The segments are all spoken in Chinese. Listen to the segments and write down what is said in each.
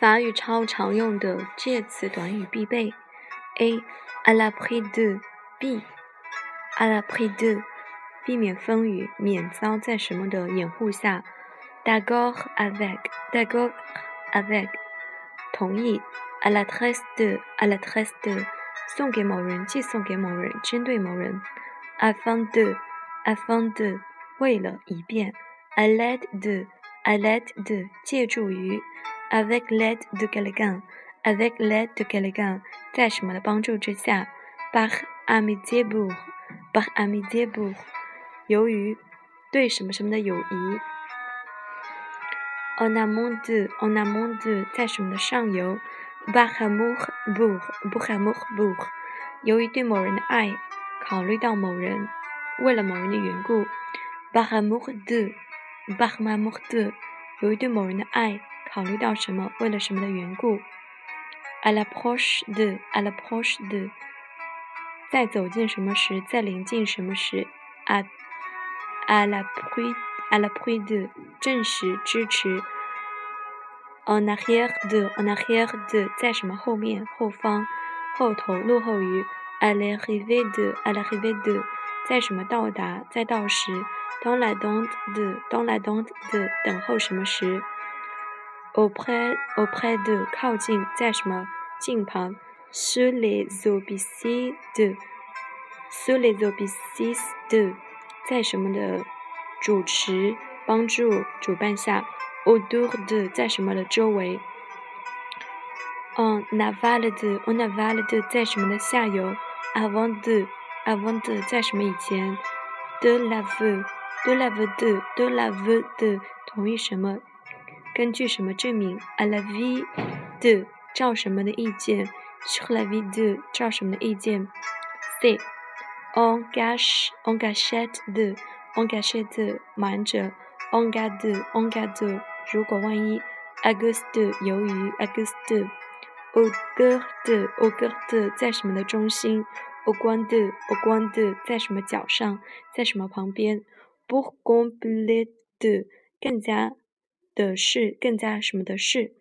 法语超常用的介词短语必备。A. À l'abri de B. À l'abri de 避免风雨，免遭在什么的掩护下。D'accord avec. D'accord avec 同意。À l'adresse de. À l'adresse de 送给某人，寄送给某人，针对某人。Afin de. Afin de 为了，以便。À l'aide de. À l'aide de 借助于。Avec l'aide de quelqu'un, avec l'aide de quelqu'un，在什么的帮助之下？Par amitié pour, par amitié pour，由于对什么什么的友谊。En amont de, en amont de，在什么的上游？Par amour pour, par amour pour，由于对某人的爱，考虑到某人，为了某人的缘故。Par amour de, par amour de，由于对某人的爱。考虑到什么？为了什么的缘故？À la proche de，à la proche de，在走近什么时，在临近什么时？À à la pui, à la pui de，证实、支持。En arrière de，en arrière de，在什么后面、后方、后头、落后于？À l'arrivée de，à l'arrivée de，在什么到达、在到时？Dans l'attente de，dans l'attente de，等候什么时？auprès auprès de 靠近，在什么近旁？Sur les auspices de sur les auspices de 在什么的主持帮助主办下？Autour de 在什么的周围？En aval de en aval de 在什么的下游？Avant de avant de 在什么以前？De la vue de la vue de de la vue de 同意什么？根据什么证明？À la vie de 照什么的意见？Sur la vie de 照什么的意见？C on gâche on gâchette de on gâchette 瞒着，on garde on garde 如果万一，Auguste 由于，Auguste au cœur de au cœur de 在什么的中心，au coin de au coin de 在什么角上，在什么旁边，pour compléter 更加。的是更加什么的是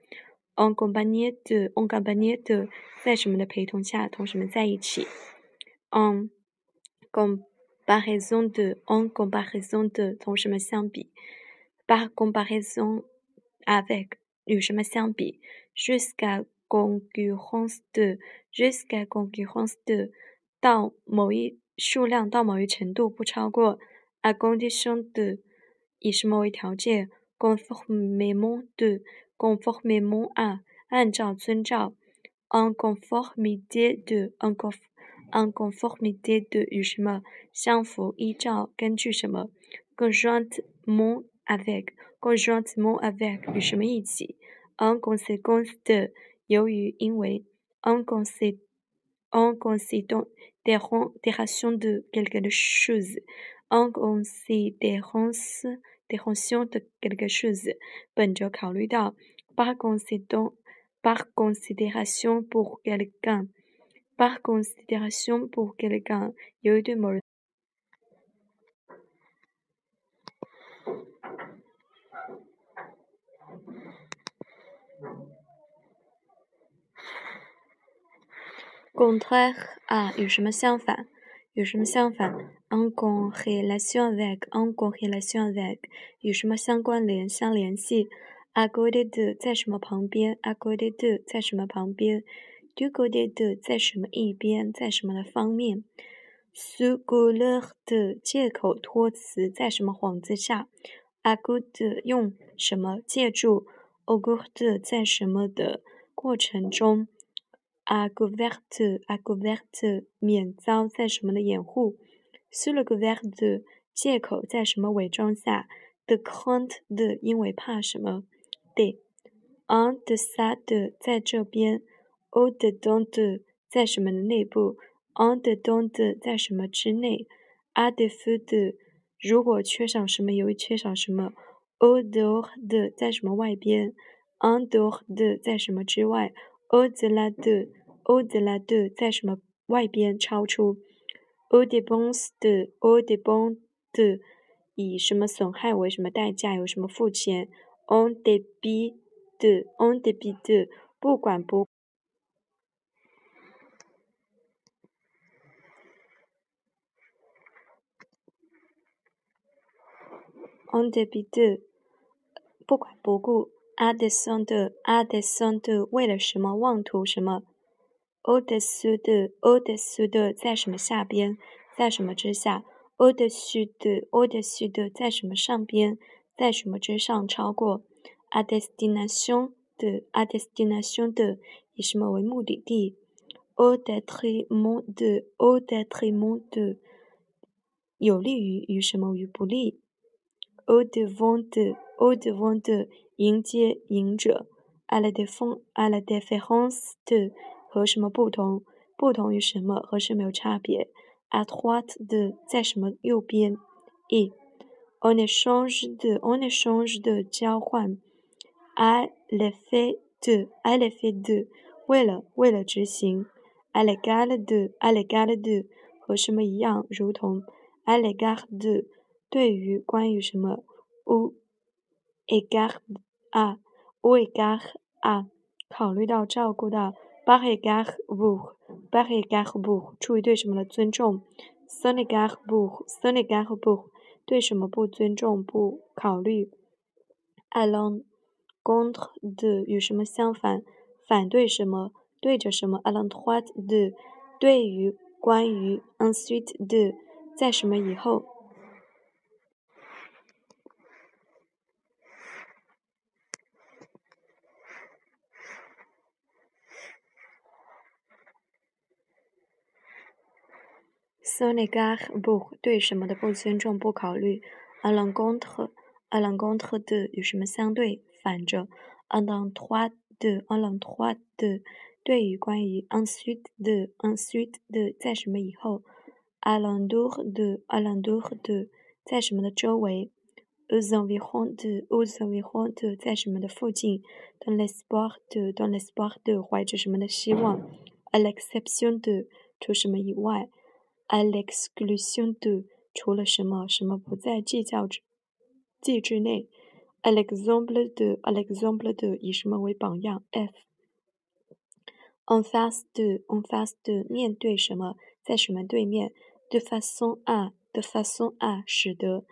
？En compagnie de，en compagnie de，在什么的陪同下，同什么在一起？En comparaison de，en comparaison de，同什么相比？Par comparaison avec，与什么相比？Jusqu'à concurrence de，jusqu'à concurrence de，到某一数量到某一程度不超过。À condition de，以什么为条件 ？conformément de conformément à 按照遵照 en conformité de en en conformité de 与什么相符依照根据什么 conjointement avec conjointement avec 与什么一起 en conséquence de 由于因为 en consé en considération de quelque chose en considérance décision de quelque chose，本着考虑到，par considération par considération pour quelqu'un par considération pour quelqu'un，由于对某人。contraire 啊，与什么相反？ 与什么相反？en corrélation avec，en corrélation avec，与什么相关联、相联系？à côté de，在什么旁边？à côté de，在什么旁边？du côté de，在什么一边？在什么的方面？sous couvert de，借口托词，在什么幌子下？à côté 用什么借助？au cours de，在什么的过程中？à couvert à couvert 免遭在什么的掩护？sous le couvert de 借口在什么伪装下？de crainte de 因为怕什么？de en deçà de 在这边？au dedans de 在什么的内部？en dedans de 在什么之内？à défaut de 如果缺少什么，由于缺少什么？au dehors de 在什么外边？en dehors de 在什么之外？au-delà de au-delà de 在什么外边超出？au dépens de au dépens de 以什么损害为什么代价？有什么付钱？en dépit de，en début de，不管不。en début de，不管不顾。à descendre de，à descendre de，为了什么？妄图什么？au-dessus de，au-dessus de，在什么下边？在什么之下？au-dessus de，au-dessus de，在什么上边？在什么之上？超过。à destination de，à destination de，以什么为目的地？au détriment de，au détriment de，有利于与什么与不利？au devant de，au devant de，迎接迎者。à la différence，à la différence de，和什么不同？不同于什么？和什么有差别？à droite de，在什么右边？E. on échange de，on échange de，交换。à l'effet de，à l'effet de，为了为了执行。à l'égal de，à l'égal de，和什么一样？如同。à l'égard de。对于关于什么？ou égard à，ou égard à，考虑到照顾到。Par égard pour，par égard pour，出于对什么的尊重。sans égard pour，sans égard pour，对什么不尊重不考虑。à l'encontre de，与什么相反？反对什么？对着什么？à l'endroit de，对于关于。ensuite de，在什么以后？Sans égard pour 对什么的不尊重不考虑，à l'encontre à l'encontre de 与什么相对反着，à l'endroit de à l'endroit de 对于关于，ensuite de ensuite de 在什么以后，à l'entour de à l'entour de 在什么的周围，aux environs de aux environs de 在什么的附近，dans l'espoir de dans l'espoir de 怀着什么的希望，à l'exception de 除什么以外。À l'exclusion de 除了什么什么不在计较之计之内，à l'exemple de à l'exemple de 以什么为榜样？f en face de en face de 面对什么，在什么对面？de façon à de façon à 使得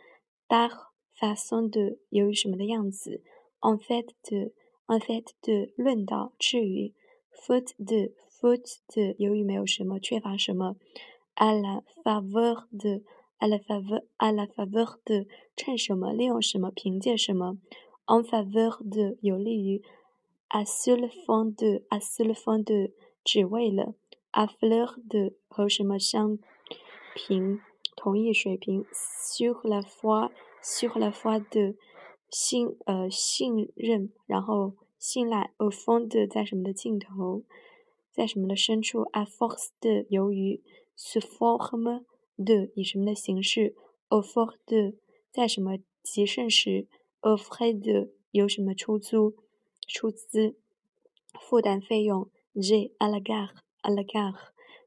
，par façon de 由于什么的样子？en fait de en fait de 论到至于，faute de faute de 由于没有什么缺乏什么。À la faveur de à la faveur à la faveur de 趁什么利用什么凭借什么 en faveur de 有利于 à sur le fond de à sur le fond de 只为了 à fleur de 和什么相平同一水平 sur la foi sur la foi de 信呃信任然后信赖 au fond de 在什么的尽头在什么的深处 à force de 由于 sous forme de 以什么的形式？au fond de 在什么极盛时？au frais de 有什么出租、出资、负担费用？j'ai à la gare à la gare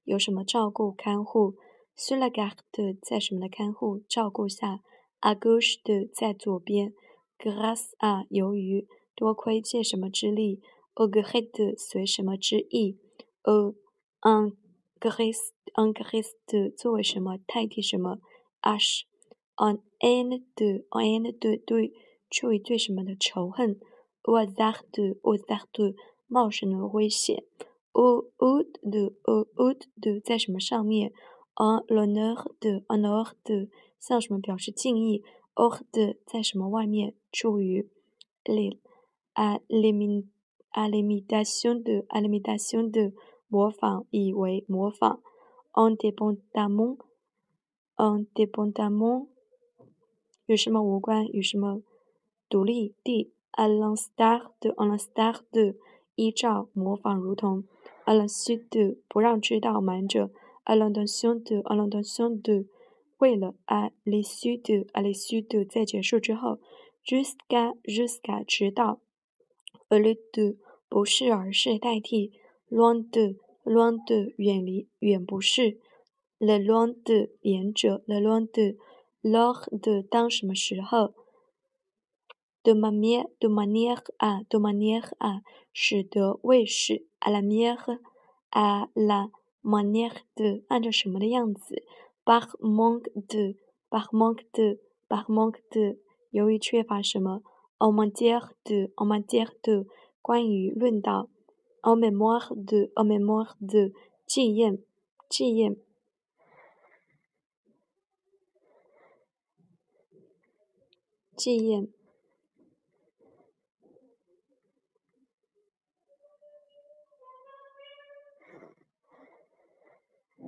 有什么照顾、看护？sur la gare de 在什么的看护、照顾下？à gauche de 在左边？grâce 由于多亏借什么之力？au gré de 随什么之意？au en grâce en grâce de 作为什么代替什么？ash en haine de en haine de 对出于对什么的仇恨？au hasard de au hasard de 冒什么危险？au haut de au haut de 在什么上面？en l'honneur de en l'honneur de 向什么表示敬意？hors de 在什么外面？出于 les à l'imi à l'imitation de à l'imitation de 模仿以为模仿。indépendamment，indépendamment 与什么无关？与什么独立地？à l'instar de，à l'instar de 依照、模仿、如同。à l'insu de 不让知道、瞒着。à l'intention de，à l'intention de 为了。à l'issue de，à l'issue de 在结束之后。jusqu'à，jusqu'à 直到。au lieu de 不是，而是代替。Loin de。loin de 远离，远不是。le loin de 连着，le loin de lors de 当什么时候 de manière de manière à de manière à 使得为使 à la manière à la manière de 按照什么的样子 par manque de par manque de par manque de 由于缺乏什么 en matière de en matière de 关于论到 en mémoire de, en mémoire de, Jiyem, Jiyem. Jiyem.